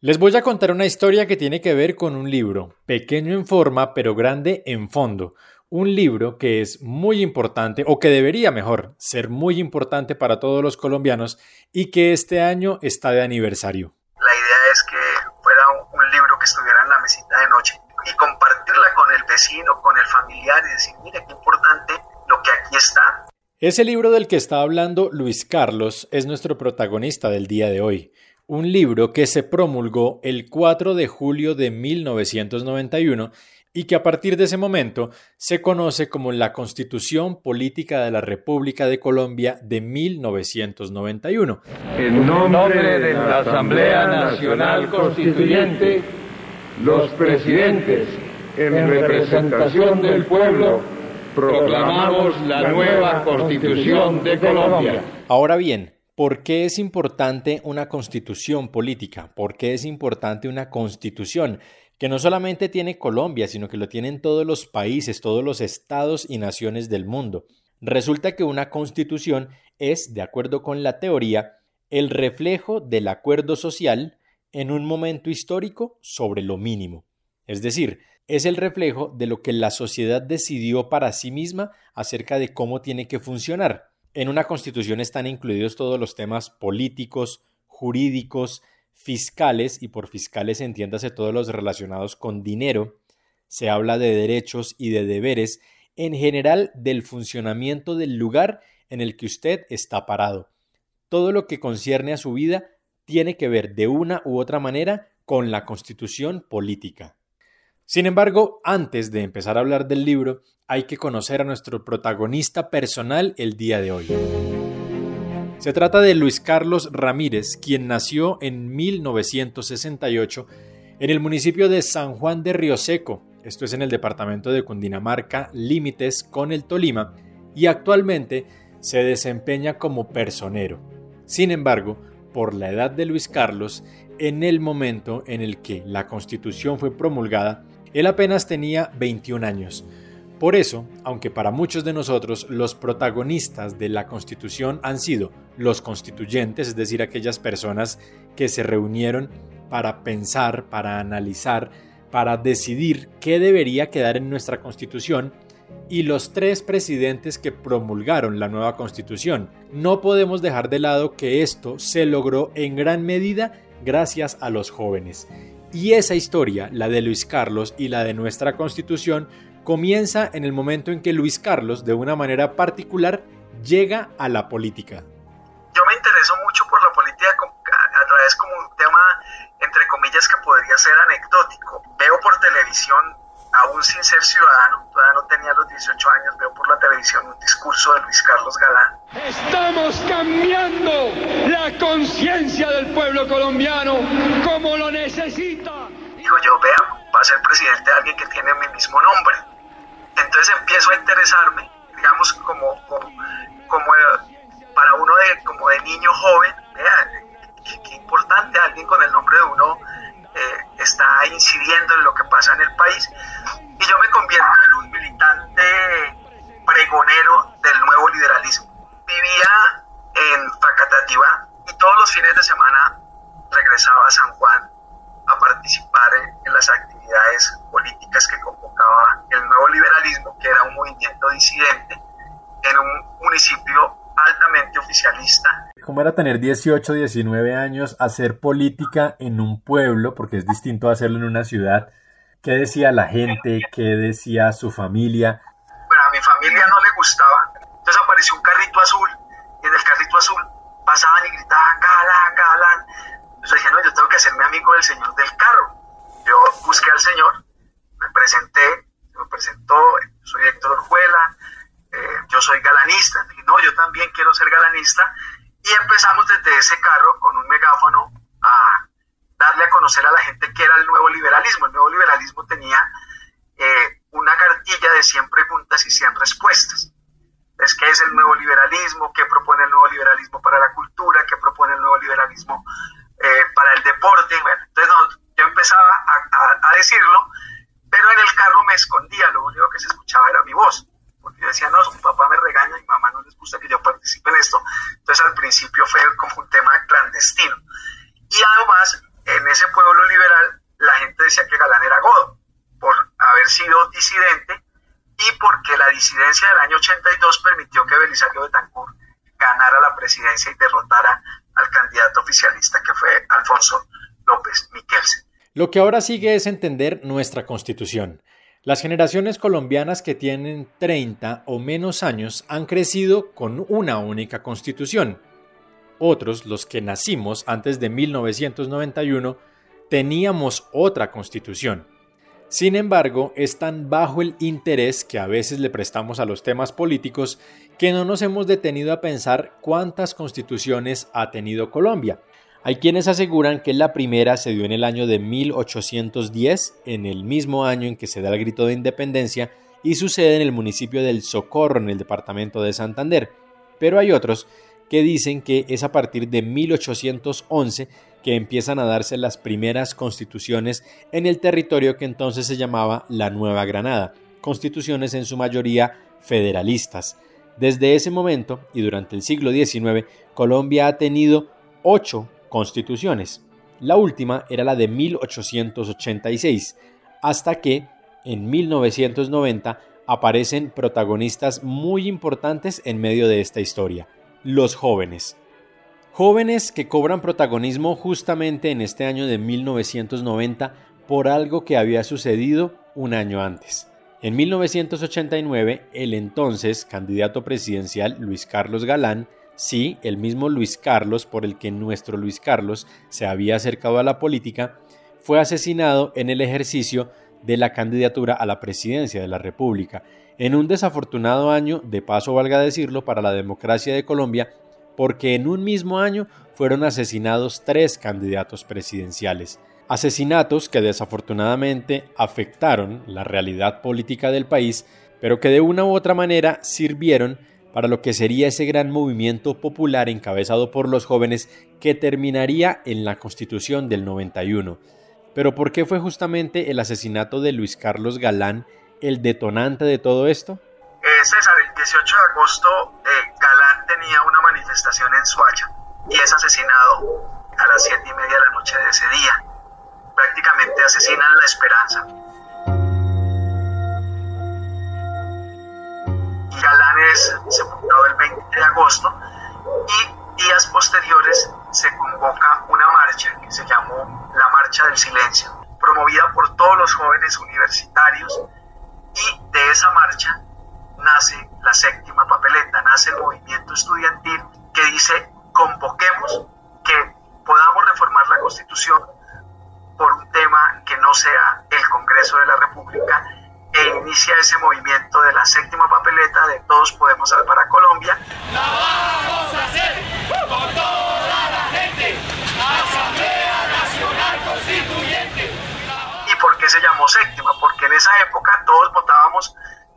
Les voy a contar una historia que tiene que ver con un libro, pequeño en forma pero grande en fondo. Un libro que es muy importante, o que debería mejor ser muy importante para todos los colombianos y que este año está de aniversario. La idea es que fuera un libro que estuviera en la mesita de noche y compartirla con el vecino, con el familiar y decir, mire qué importante lo que aquí está. Ese libro del que está hablando Luis Carlos es nuestro protagonista del día de hoy un libro que se promulgó el 4 de julio de 1991 y que a partir de ese momento se conoce como la Constitución Política de la República de Colombia de 1991. En nombre de la Asamblea Nacional Constituyente, los presidentes, en representación del pueblo, proclamamos la nueva Constitución de Colombia. Ahora bien, ¿Por qué es importante una constitución política? ¿Por qué es importante una constitución que no solamente tiene Colombia, sino que lo tienen todos los países, todos los estados y naciones del mundo? Resulta que una constitución es, de acuerdo con la teoría, el reflejo del acuerdo social en un momento histórico sobre lo mínimo. Es decir, es el reflejo de lo que la sociedad decidió para sí misma acerca de cómo tiene que funcionar. En una constitución están incluidos todos los temas políticos, jurídicos, fiscales, y por fiscales entiéndase todos los relacionados con dinero. Se habla de derechos y de deberes, en general del funcionamiento del lugar en el que usted está parado. Todo lo que concierne a su vida tiene que ver de una u otra manera con la constitución política. Sin embargo, antes de empezar a hablar del libro, hay que conocer a nuestro protagonista personal el día de hoy. Se trata de Luis Carlos Ramírez, quien nació en 1968 en el municipio de San Juan de Río Seco, esto es en el departamento de Cundinamarca, límites con el Tolima, y actualmente se desempeña como personero. Sin embargo, por la edad de Luis Carlos, en el momento en el que la constitución fue promulgada, él apenas tenía 21 años. Por eso, aunque para muchos de nosotros los protagonistas de la Constitución han sido los constituyentes, es decir, aquellas personas que se reunieron para pensar, para analizar, para decidir qué debería quedar en nuestra Constitución, y los tres presidentes que promulgaron la nueva Constitución. No podemos dejar de lado que esto se logró en gran medida gracias a los jóvenes. Y esa historia, la de Luis Carlos y la de nuestra constitución, comienza en el momento en que Luis Carlos, de una manera particular, llega a la política. Yo me intereso mucho por la política a través como un tema, entre comillas, que podría ser anecdótico. Veo por televisión aún sin ser ciudadano, todavía no tenía los 18 años, veo por la televisión un discurso de Luis Carlos Galán. Estamos cambiando la conciencia del pueblo colombiano como lo necesita. Digo yo, vea, va a ser presidente alguien que tiene mi mismo nombre. Entonces empiezo a interesarme, digamos, como, como, como para uno de, como de niño joven, vea, qué importante alguien con el nombre de uno eh, está incidiendo en lo que pasa en el país. Y yo me convierto en un militante pregonero ¿Cómo era tener 18, 19 años, hacer política en un pueblo, porque es distinto hacerlo en una ciudad? ¿Qué decía la gente? ¿Qué decía su familia? Bueno, a mi familia no le gustaba. Entonces apareció un carrito azul y en el carrito azul pasaban y gritaban, Galán, Galán. Entonces dije, no, yo tengo que hacerme amigo del señor del carro. Yo busqué al señor, me presenté, me presentó, soy Héctor Orjuela, eh, yo soy galanista. Dije, no, yo también quiero ser galanista y empezamos desde ese carro con un megáfono a darle a conocer a la gente qué era el nuevo liberalismo. El nuevo liberalismo tenía eh, una cartilla de 100 preguntas y 100 respuestas. Es qué es el nuevo liberalismo, qué propone el nuevo liberalismo para la cultura, qué propone el nuevo liberalismo eh, para el deporte. Bueno, entonces yo empezaba a, a decirlo, pero en el carro me escondía, lo único que se escuchaba era mi voz yo decía, no, mi papá me regaña, mi mamá no les gusta que yo participe en esto. Entonces al principio fue como un tema clandestino. Y además, en ese pueblo liberal la gente decía que Galán era godo por haber sido disidente y porque la disidencia del año 82 permitió que Belisario Betancourt ganara la presidencia y derrotara al candidato oficialista que fue Alfonso López Miquelsen. Lo que ahora sigue es entender nuestra constitución. Las generaciones colombianas que tienen 30 o menos años han crecido con una única constitución. Otros, los que nacimos antes de 1991, teníamos otra constitución. Sin embargo, es tan bajo el interés que a veces le prestamos a los temas políticos que no nos hemos detenido a pensar cuántas constituciones ha tenido Colombia. Hay quienes aseguran que la primera se dio en el año de 1810, en el mismo año en que se da el grito de independencia, y sucede en el municipio del Socorro, en el departamento de Santander. Pero hay otros que dicen que es a partir de 1811 que empiezan a darse las primeras constituciones en el territorio que entonces se llamaba la Nueva Granada, constituciones en su mayoría federalistas. Desde ese momento y durante el siglo XIX, Colombia ha tenido ocho constituciones. La última era la de 1886, hasta que, en 1990, aparecen protagonistas muy importantes en medio de esta historia, los jóvenes. Jóvenes que cobran protagonismo justamente en este año de 1990 por algo que había sucedido un año antes. En 1989, el entonces candidato presidencial Luis Carlos Galán, sí, el mismo Luis Carlos por el que nuestro Luis Carlos se había acercado a la política, fue asesinado en el ejercicio de la candidatura a la presidencia de la República, en un desafortunado año, de paso valga decirlo, para la democracia de Colombia, porque en un mismo año fueron asesinados tres candidatos presidenciales. Asesinatos que desafortunadamente afectaron la realidad política del país, pero que de una u otra manera sirvieron para lo que sería ese gran movimiento popular encabezado por los jóvenes que terminaría en la Constitución del 91. Pero ¿por qué fue justamente el asesinato de Luis Carlos Galán el detonante de todo esto? Eh, César, el 18 de agosto eh, Galán tenía una manifestación en Suacha y es asesinado a las siete y media de la noche de ese día. Prácticamente asesinan la esperanza. Sepultado el 20 de agosto y días posteriores se convoca una marcha que se llamó la Marcha del Silencio, promovida por todos los jóvenes universitarios y de esa marcha nace la séptima papeleta, nace el movimiento estudiantil que dice convoquemos que podamos reformar la constitución por un tema que no sea el Congreso de la República e inicia ese movimiento de la séptima papeleta de todos podemos salvar a Colombia. La vamos a hacer con toda la gente, Asamblea Nacional Constituyente. ¿Y por qué se llamó séptima? Porque en esa época todos votábamos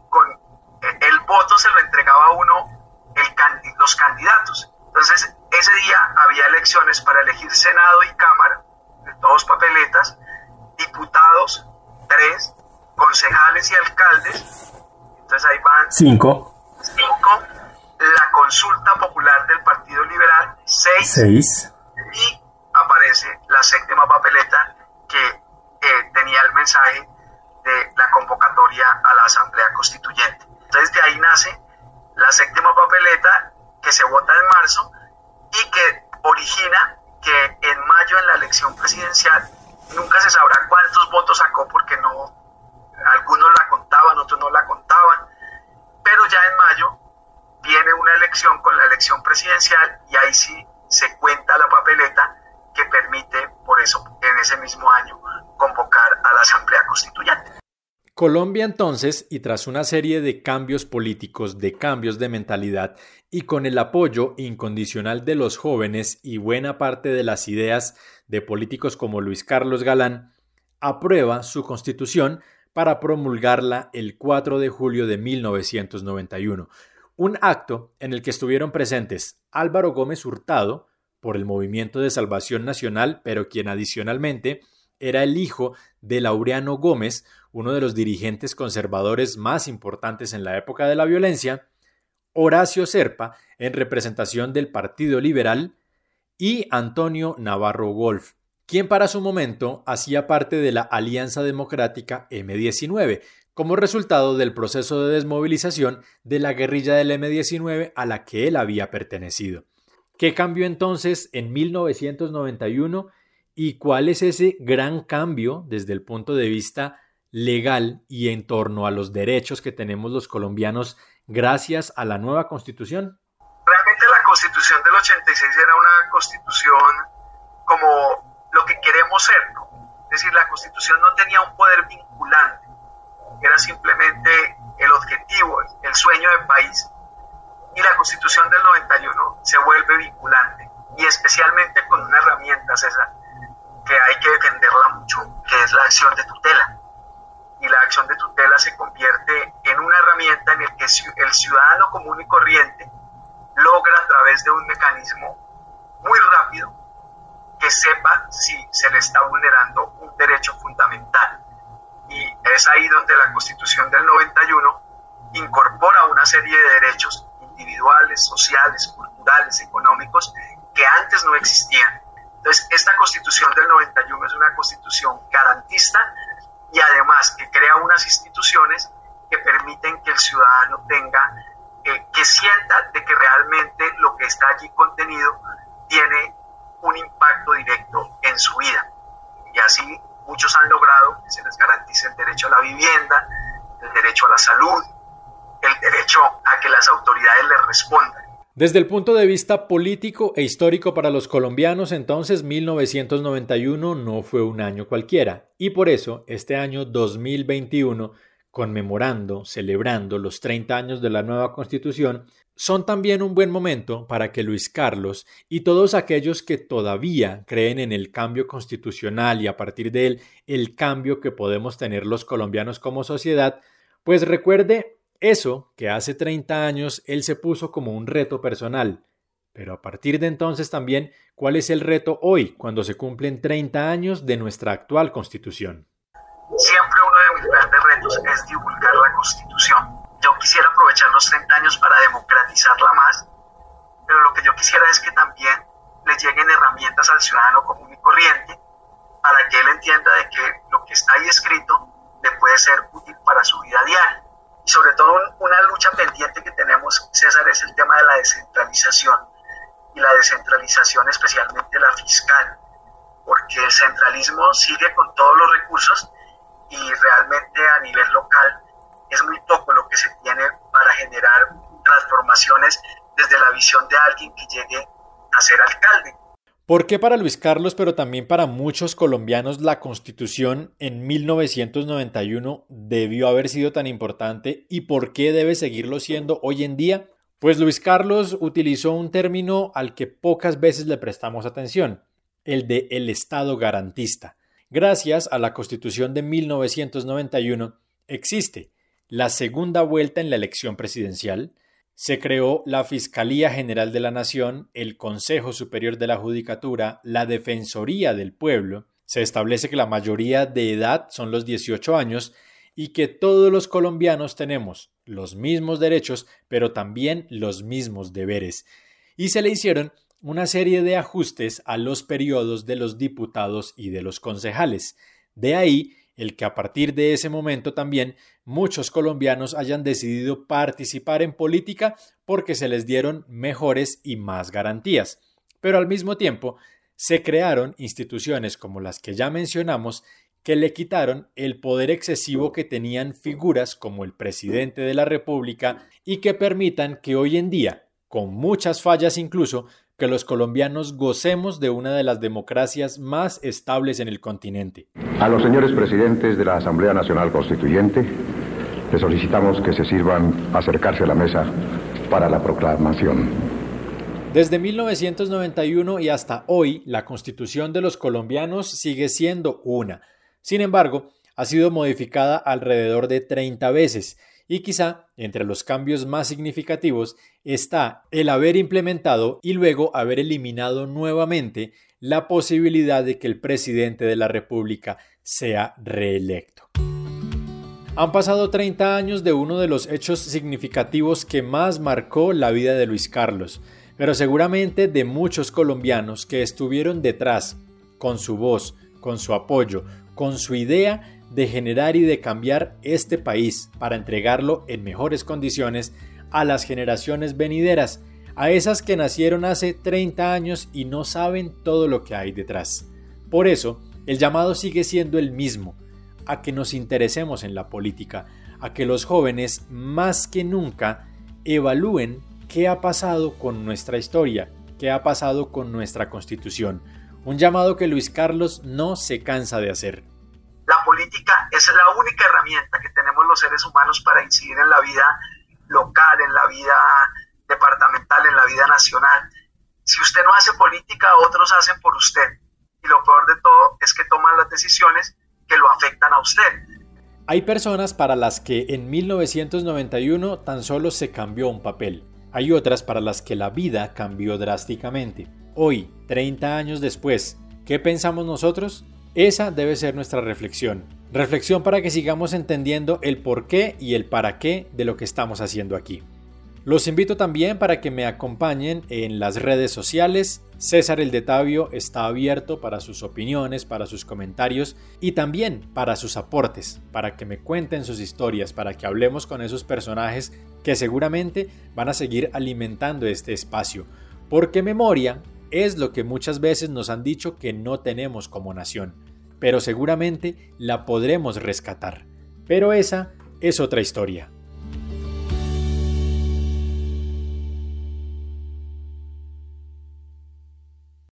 con el voto se lo entregaba a uno el, los candidatos. Entonces, ese día había elecciones para elegir Senado y Cámara, de dos papeletas, diputados, tres, concejales y alcaldes. Entonces ahí van cinco. Cinco. La consulta popular del Partido Liberal, seis. Seis. Y aparece la séptima papeleta que eh, tenía el mensaje de la convocatoria a la Asamblea Constituyente. Entonces de ahí nace la séptima papeleta que se vota en marzo y que origina que en mayo en la elección presidencial nunca se sabrá cuántos votos sacó porque no algunos la contaban, otros no la contaban, pero ya en mayo viene una elección con la elección presidencial y ahí sí se cuenta la papeleta que permite por eso en ese mismo año convocar a la Asamblea Constituyente. Colombia entonces, y tras una serie de cambios políticos, de cambios de mentalidad, y con el apoyo incondicional de los jóvenes y buena parte de las ideas de políticos como Luis Carlos Galán, aprueba su constitución para promulgarla el 4 de julio de 1991, un acto en el que estuvieron presentes Álvaro Gómez Hurtado, por el Movimiento de Salvación Nacional, pero quien adicionalmente era el hijo de Laureano Gómez, uno de los dirigentes conservadores más importantes en la época de la violencia, Horacio Serpa, en representación del Partido Liberal, y Antonio Navarro Wolf, quien para su momento hacía parte de la Alianza Democrática M19, como resultado del proceso de desmovilización de la guerrilla del M19 a la que él había pertenecido. ¿Qué cambió entonces en 1991 y cuál es ese gran cambio desde el punto de vista legal y en torno a los derechos que tenemos los colombianos gracias a la nueva constitución? Realmente la constitución del 86 era una constitución como lo que queremos ser. Es decir, la constitución no tenía un poder vinculante, era simplemente el objetivo, el sueño del país. Y la constitución del 91 se vuelve vinculante y especialmente con una herramienta, César, que hay que defenderla mucho, que es la acción de tutela. Y la acción de tutela se convierte en una herramienta en la que el ciudadano común y corriente logra a través de un mecanismo muy rápido sepa si se le está vulnerando un derecho fundamental. Y es ahí donde la Constitución del 91 incorpora una serie de derechos individuales, sociales, culturales, económicos que antes no existían. Entonces, esta Constitución del 91 es una constitución garantista y además que crea unas instituciones que permiten que el ciudadano tenga, eh, que sienta de que realmente lo que está allí contenido tiene un impacto directo en su vida. Y así muchos han logrado que se les garantice el derecho a la vivienda, el derecho a la salud, el derecho a que las autoridades les respondan. Desde el punto de vista político e histórico para los colombianos, entonces 1991 no fue un año cualquiera, y por eso este año 2021, conmemorando, celebrando los 30 años de la nueva constitución, son también un buen momento para que Luis Carlos y todos aquellos que todavía creen en el cambio constitucional y a partir de él el cambio que podemos tener los colombianos como sociedad, pues recuerde eso que hace 30 años él se puso como un reto personal. Pero a partir de entonces también, ¿cuál es el reto hoy, cuando se cumplen 30 años de nuestra actual constitución? Siempre es divulgar la constitución yo quisiera aprovechar los 30 años para democratizarla más, pero lo que yo quisiera es que también le lleguen herramientas al ciudadano común y corriente para que él entienda de que lo que está ahí escrito le puede ser útil para su vida diaria. Y sobre todo una lucha pendiente que tenemos, César, es el tema de la descentralización y la descentralización especialmente la fiscal, porque el centralismo sigue con todos los recursos y realmente a nivel local es muy poco lo que se tiene para generar transformaciones desde la visión de alguien que llegue a ser alcalde. ¿Por qué para Luis Carlos, pero también para muchos colombianos, la constitución en 1991 debió haber sido tan importante y por qué debe seguirlo siendo hoy en día? Pues Luis Carlos utilizó un término al que pocas veces le prestamos atención, el de el Estado garantista. Gracias a la constitución de 1991 existe la segunda vuelta en la elección presidencial, se creó la Fiscalía General de la Nación, el Consejo Superior de la Judicatura, la Defensoría del Pueblo, se establece que la mayoría de edad son los 18 años y que todos los colombianos tenemos los mismos derechos, pero también los mismos deberes. Y se le hicieron una serie de ajustes a los periodos de los diputados y de los concejales. De ahí el que a partir de ese momento también muchos colombianos hayan decidido participar en política porque se les dieron mejores y más garantías. Pero al mismo tiempo se crearon instituciones como las que ya mencionamos que le quitaron el poder excesivo que tenían figuras como el presidente de la República y que permitan que hoy en día, con muchas fallas incluso, que los colombianos gocemos de una de las democracias más estables en el continente. A los señores presidentes de la Asamblea Nacional Constituyente, les solicitamos que se sirvan a acercarse a la mesa para la proclamación. Desde 1991 y hasta hoy, la constitución de los colombianos sigue siendo una. Sin embargo, ha sido modificada alrededor de 30 veces y quizá entre los cambios más significativos está el haber implementado y luego haber eliminado nuevamente la posibilidad de que el presidente de la República sea reelecto. Han pasado 30 años de uno de los hechos significativos que más marcó la vida de Luis Carlos, pero seguramente de muchos colombianos que estuvieron detrás con su voz, con su apoyo, con su idea de generar y de cambiar este país para entregarlo en mejores condiciones a las generaciones venideras, a esas que nacieron hace 30 años y no saben todo lo que hay detrás. Por eso, el llamado sigue siendo el mismo, a que nos interesemos en la política, a que los jóvenes más que nunca evalúen qué ha pasado con nuestra historia, qué ha pasado con nuestra constitución, un llamado que Luis Carlos no se cansa de hacer. La política es la única herramienta que tenemos los seres humanos para incidir en la vida local, en la vida departamental, en la vida nacional. Si usted no hace política, otros hacen por usted. Y lo peor de todo es que toman las decisiones que lo afectan a usted. Hay personas para las que en 1991 tan solo se cambió un papel. Hay otras para las que la vida cambió drásticamente. Hoy, 30 años después, ¿qué pensamos nosotros? Esa debe ser nuestra reflexión. Reflexión para que sigamos entendiendo el por qué y el para qué de lo que estamos haciendo aquí. Los invito también para que me acompañen en las redes sociales. César el de Tabio está abierto para sus opiniones, para sus comentarios y también para sus aportes, para que me cuenten sus historias, para que hablemos con esos personajes que seguramente van a seguir alimentando este espacio. Porque memoria es lo que muchas veces nos han dicho que no tenemos como nación, pero seguramente la podremos rescatar. Pero esa es otra historia.